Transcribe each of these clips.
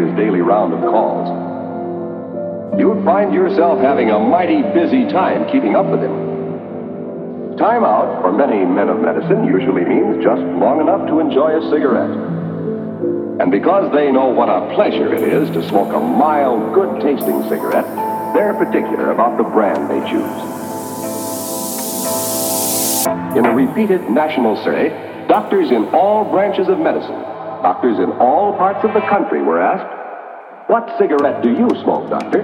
his daily round of calls. You'd find yourself having a mighty busy time keeping up with him. Time out for many men of medicine usually means just long enough to enjoy a cigarette. And because they know what a pleasure it is to smoke a mild, good tasting cigarette, they're particular about the brand they choose. In a repeated national survey, doctors in all branches of medicine Doctors in all parts of the country were asked, What cigarette do you smoke, doctor?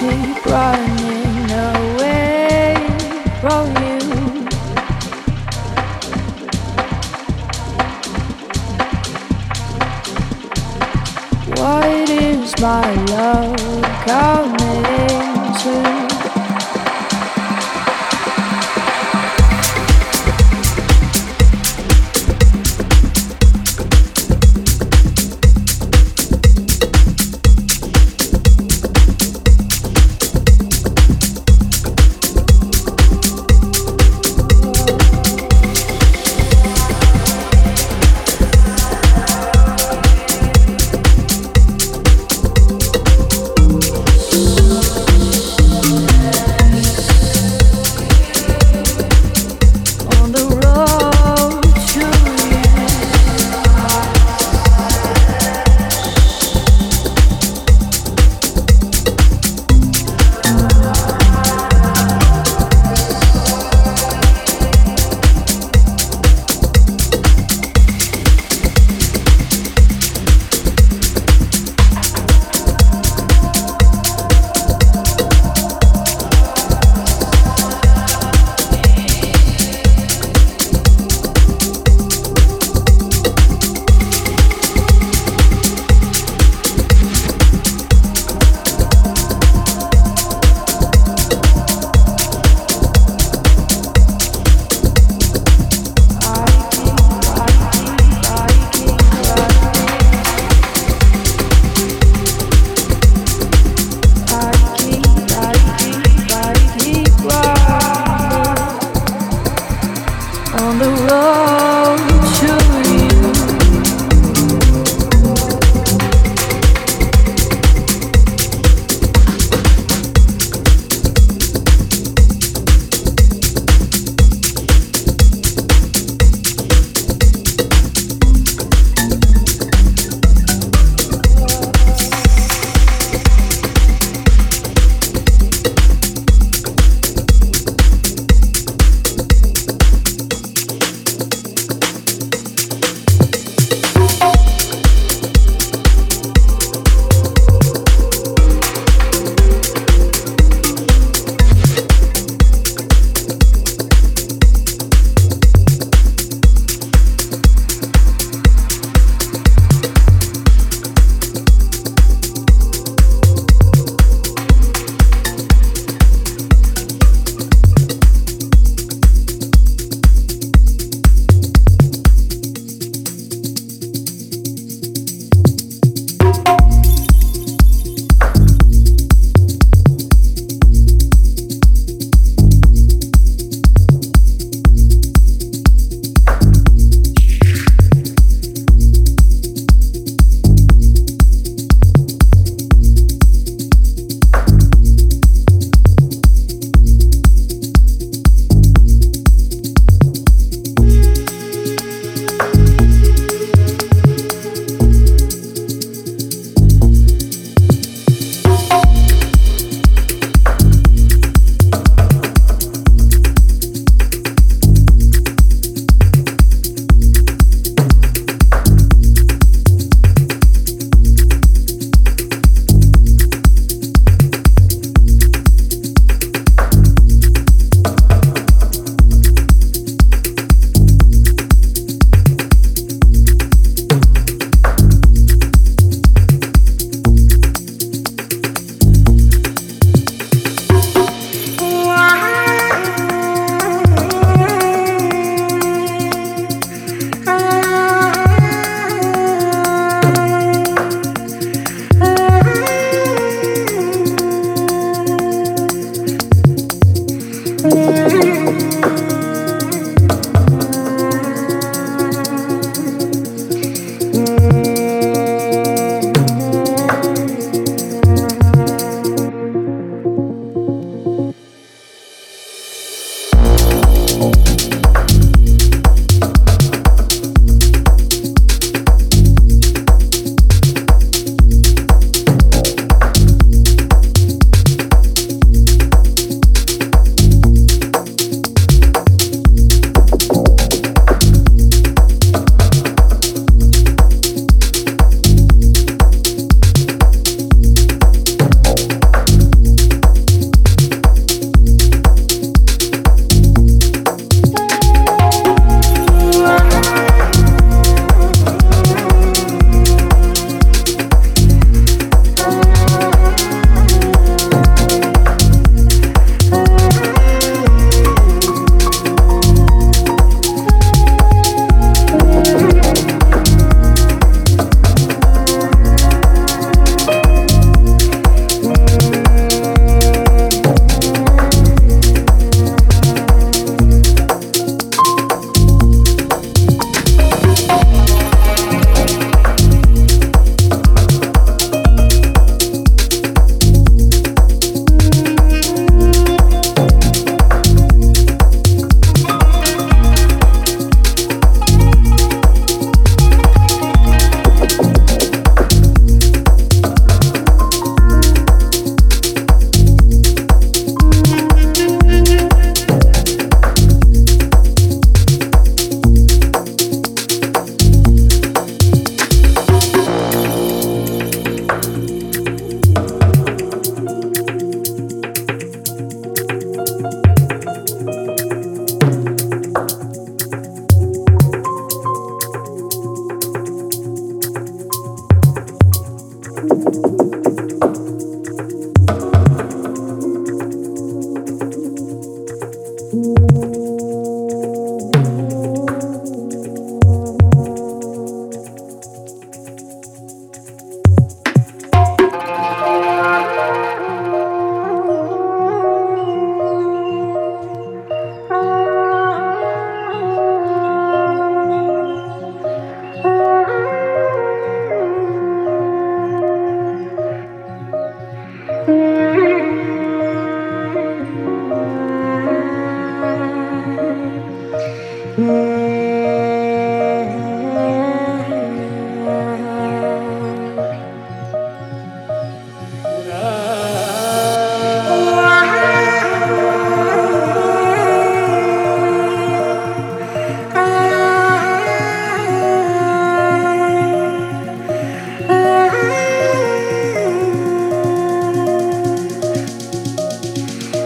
deep right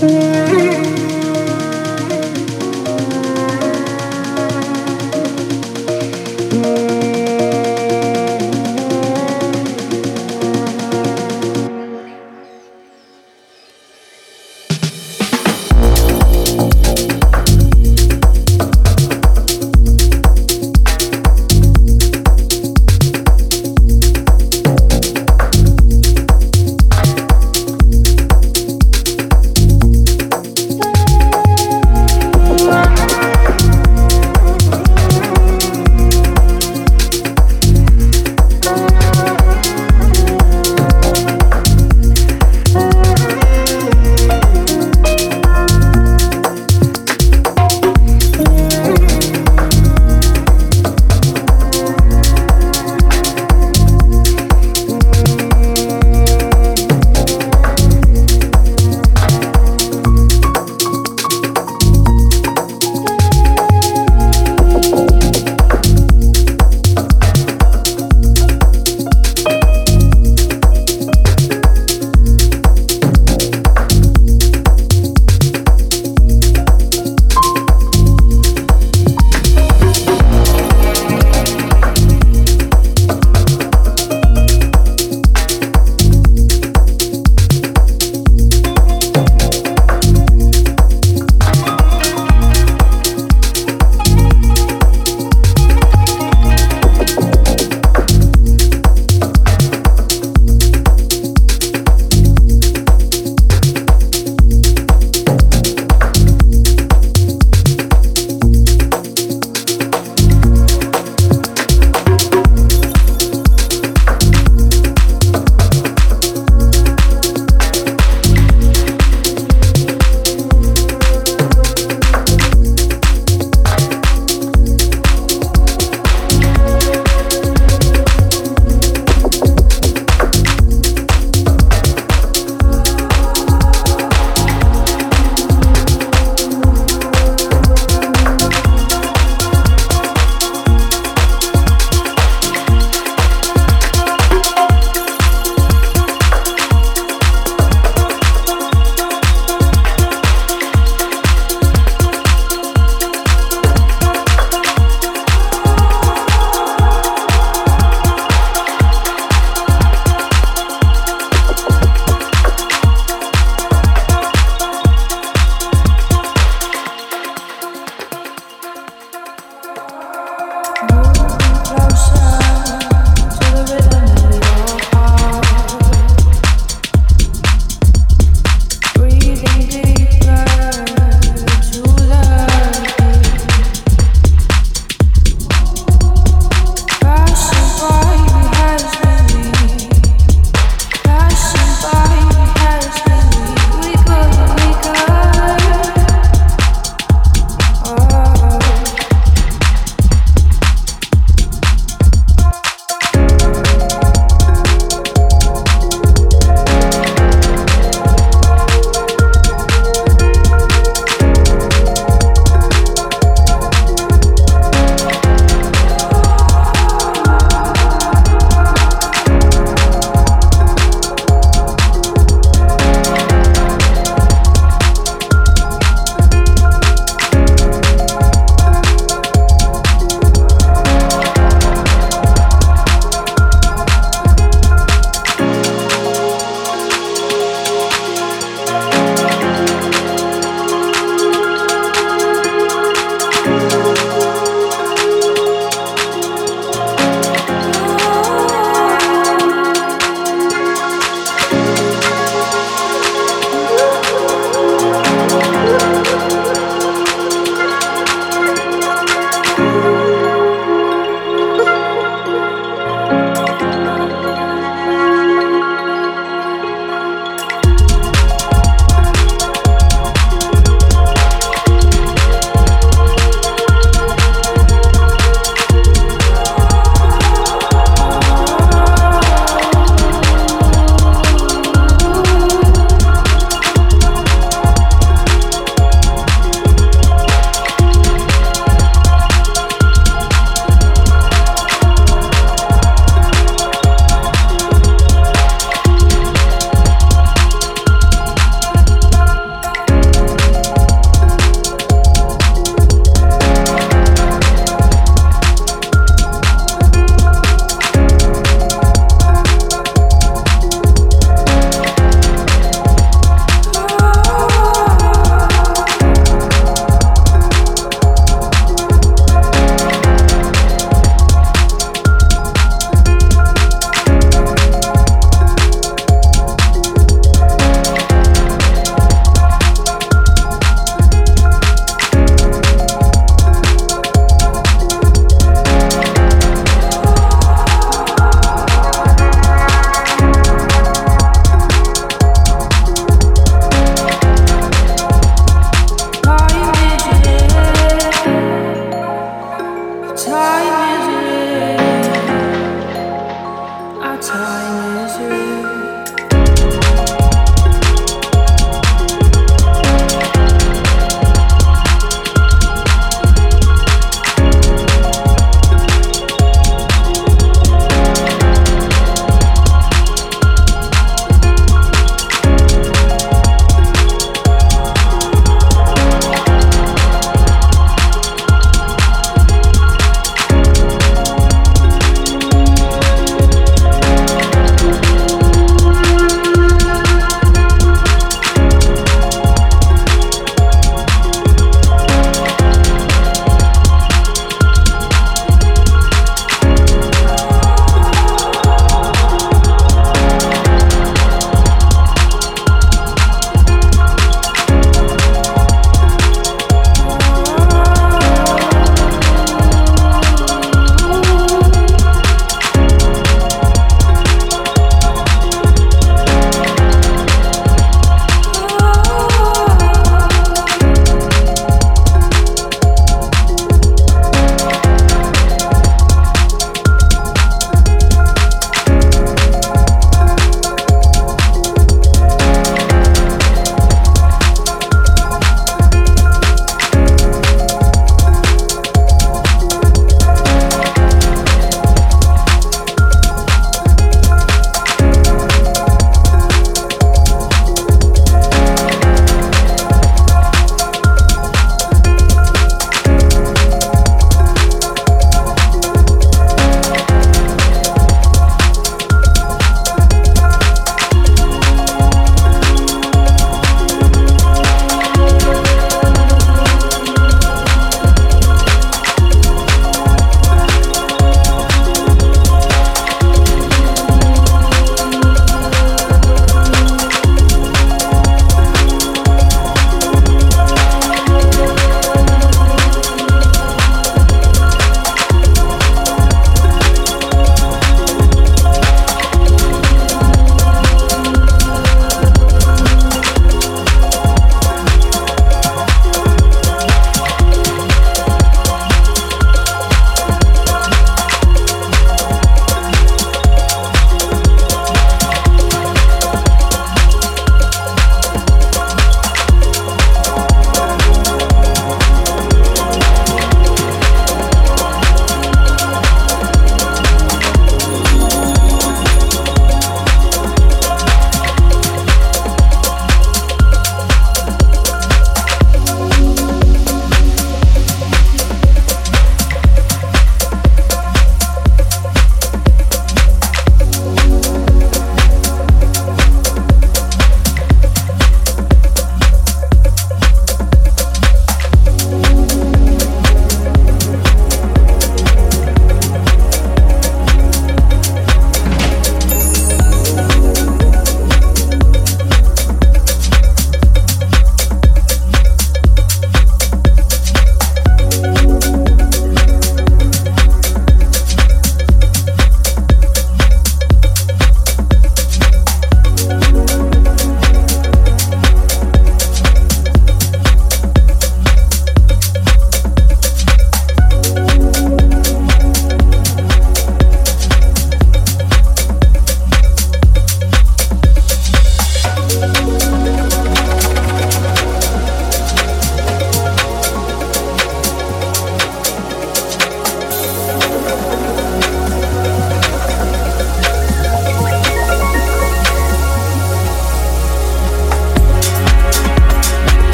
Música